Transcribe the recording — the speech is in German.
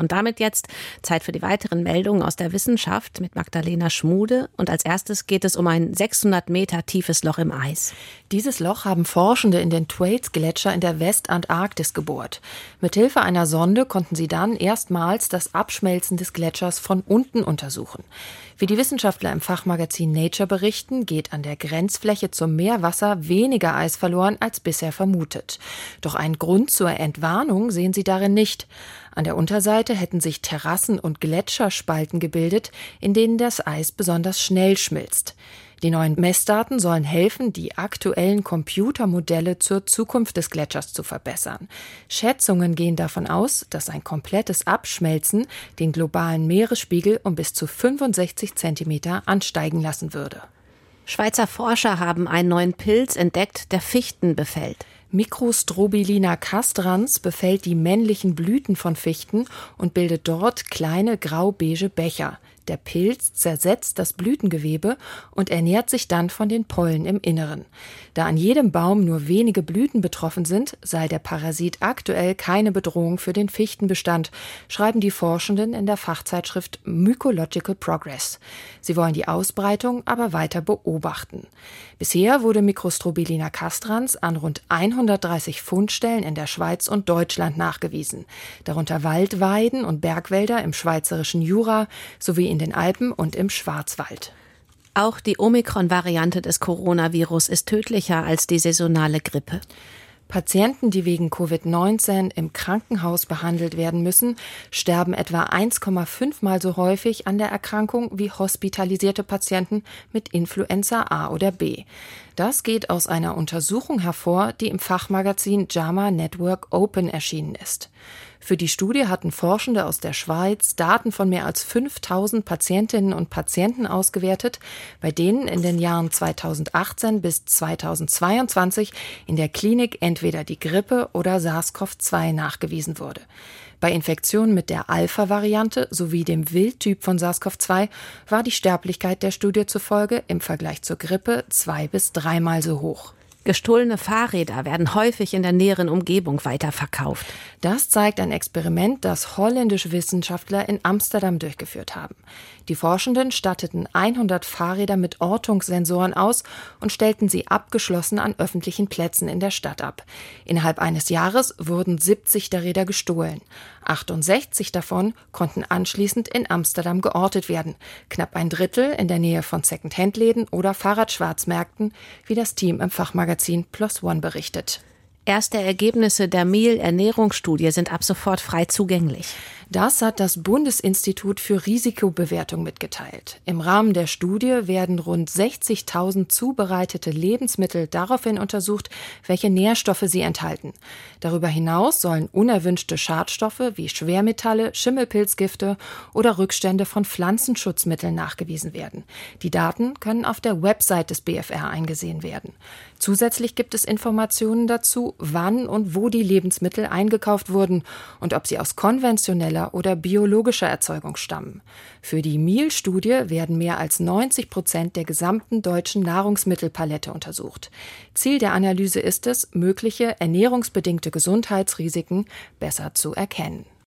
Und damit jetzt Zeit für die weiteren Meldungen aus der Wissenschaft mit Magdalena Schmude. Und als erstes geht es um ein 600 Meter tiefes Loch im Eis. Dieses Loch haben Forschende in den Thwaites-Gletscher in der Westantarktis gebohrt. Mithilfe einer Sonde konnten sie dann erstmals das Abschmelzen des Gletschers von unten untersuchen. Wie die Wissenschaftler im Fachmagazin Nature berichten, geht an der Grenzfläche zum Meerwasser weniger Eis verloren als bisher vermutet. Doch einen Grund zur Entwarnung sehen sie darin nicht. An der Unterseite hätten sich Terrassen und Gletscherspalten gebildet, in denen das Eis besonders schnell schmilzt. Die neuen Messdaten sollen helfen, die aktuellen Computermodelle zur Zukunft des Gletschers zu verbessern. Schätzungen gehen davon aus, dass ein komplettes Abschmelzen den globalen Meeresspiegel um bis zu 65 Zentimeter ansteigen lassen würde. Schweizer Forscher haben einen neuen Pilz entdeckt, der Fichten befällt. Microstrobilina castrans befällt die männlichen Blüten von Fichten und bildet dort kleine grau-beige Becher. Der Pilz zersetzt das Blütengewebe und ernährt sich dann von den Pollen im Inneren. Da an jedem Baum nur wenige Blüten betroffen sind, sei der Parasit aktuell keine Bedrohung für den Fichtenbestand, schreiben die Forschenden in der Fachzeitschrift Mycological Progress. Sie wollen die Ausbreitung aber weiter beobachten. Bisher wurde Microstrobilina castrans an rund 130 Fundstellen in der Schweiz und Deutschland nachgewiesen, darunter Waldweiden und Bergwälder im schweizerischen Jura sowie in den Alpen und im Schwarzwald. Auch die Omikron-Variante des Coronavirus ist tödlicher als die saisonale Grippe. Patienten, die wegen Covid-19 im Krankenhaus behandelt werden müssen, sterben etwa 1,5 mal so häufig an der Erkrankung wie hospitalisierte Patienten mit Influenza A oder B. Das geht aus einer Untersuchung hervor, die im Fachmagazin JAMA Network Open erschienen ist. Für die Studie hatten Forschende aus der Schweiz Daten von mehr als 5000 Patientinnen und Patienten ausgewertet, bei denen in den Jahren 2018 bis 2022 in der Klinik entweder die Grippe oder SARS-CoV-2 nachgewiesen wurde. Bei Infektionen mit der Alpha-Variante sowie dem Wildtyp von SARS-CoV-2 war die Sterblichkeit der Studie zufolge im Vergleich zur Grippe zwei bis dreimal so hoch. Gestohlene Fahrräder werden häufig in der näheren Umgebung weiterverkauft. Das zeigt ein Experiment, das holländische Wissenschaftler in Amsterdam durchgeführt haben. Die Forschenden statteten 100 Fahrräder mit Ortungssensoren aus und stellten sie abgeschlossen an öffentlichen Plätzen in der Stadt ab. Innerhalb eines Jahres wurden 70 der Räder gestohlen. 68 davon konnten anschließend in Amsterdam geortet werden. Knapp ein Drittel in der Nähe von Second-Hand-Läden oder Fahrradschwarzmärkten, wie das Team im Fachmagazin Plus One berichtet. Erste Ergebnisse der Mehl-Ernährungsstudie sind ab sofort frei zugänglich. Das hat das Bundesinstitut für Risikobewertung mitgeteilt. Im Rahmen der Studie werden rund 60.000 zubereitete Lebensmittel daraufhin untersucht, welche Nährstoffe sie enthalten. Darüber hinaus sollen unerwünschte Schadstoffe wie Schwermetalle, Schimmelpilzgifte oder Rückstände von Pflanzenschutzmitteln nachgewiesen werden. Die Daten können auf der Website des BFR eingesehen werden. Zusätzlich gibt es Informationen dazu, wann und wo die Lebensmittel eingekauft wurden und ob sie aus konventioneller konventioneller oder biologischer Erzeugung stammen. Für die Mehl-Studie werden mehr als 90 Prozent der gesamten deutschen Nahrungsmittelpalette untersucht. Ziel der Analyse ist es, mögliche ernährungsbedingte Gesundheitsrisiken besser zu erkennen.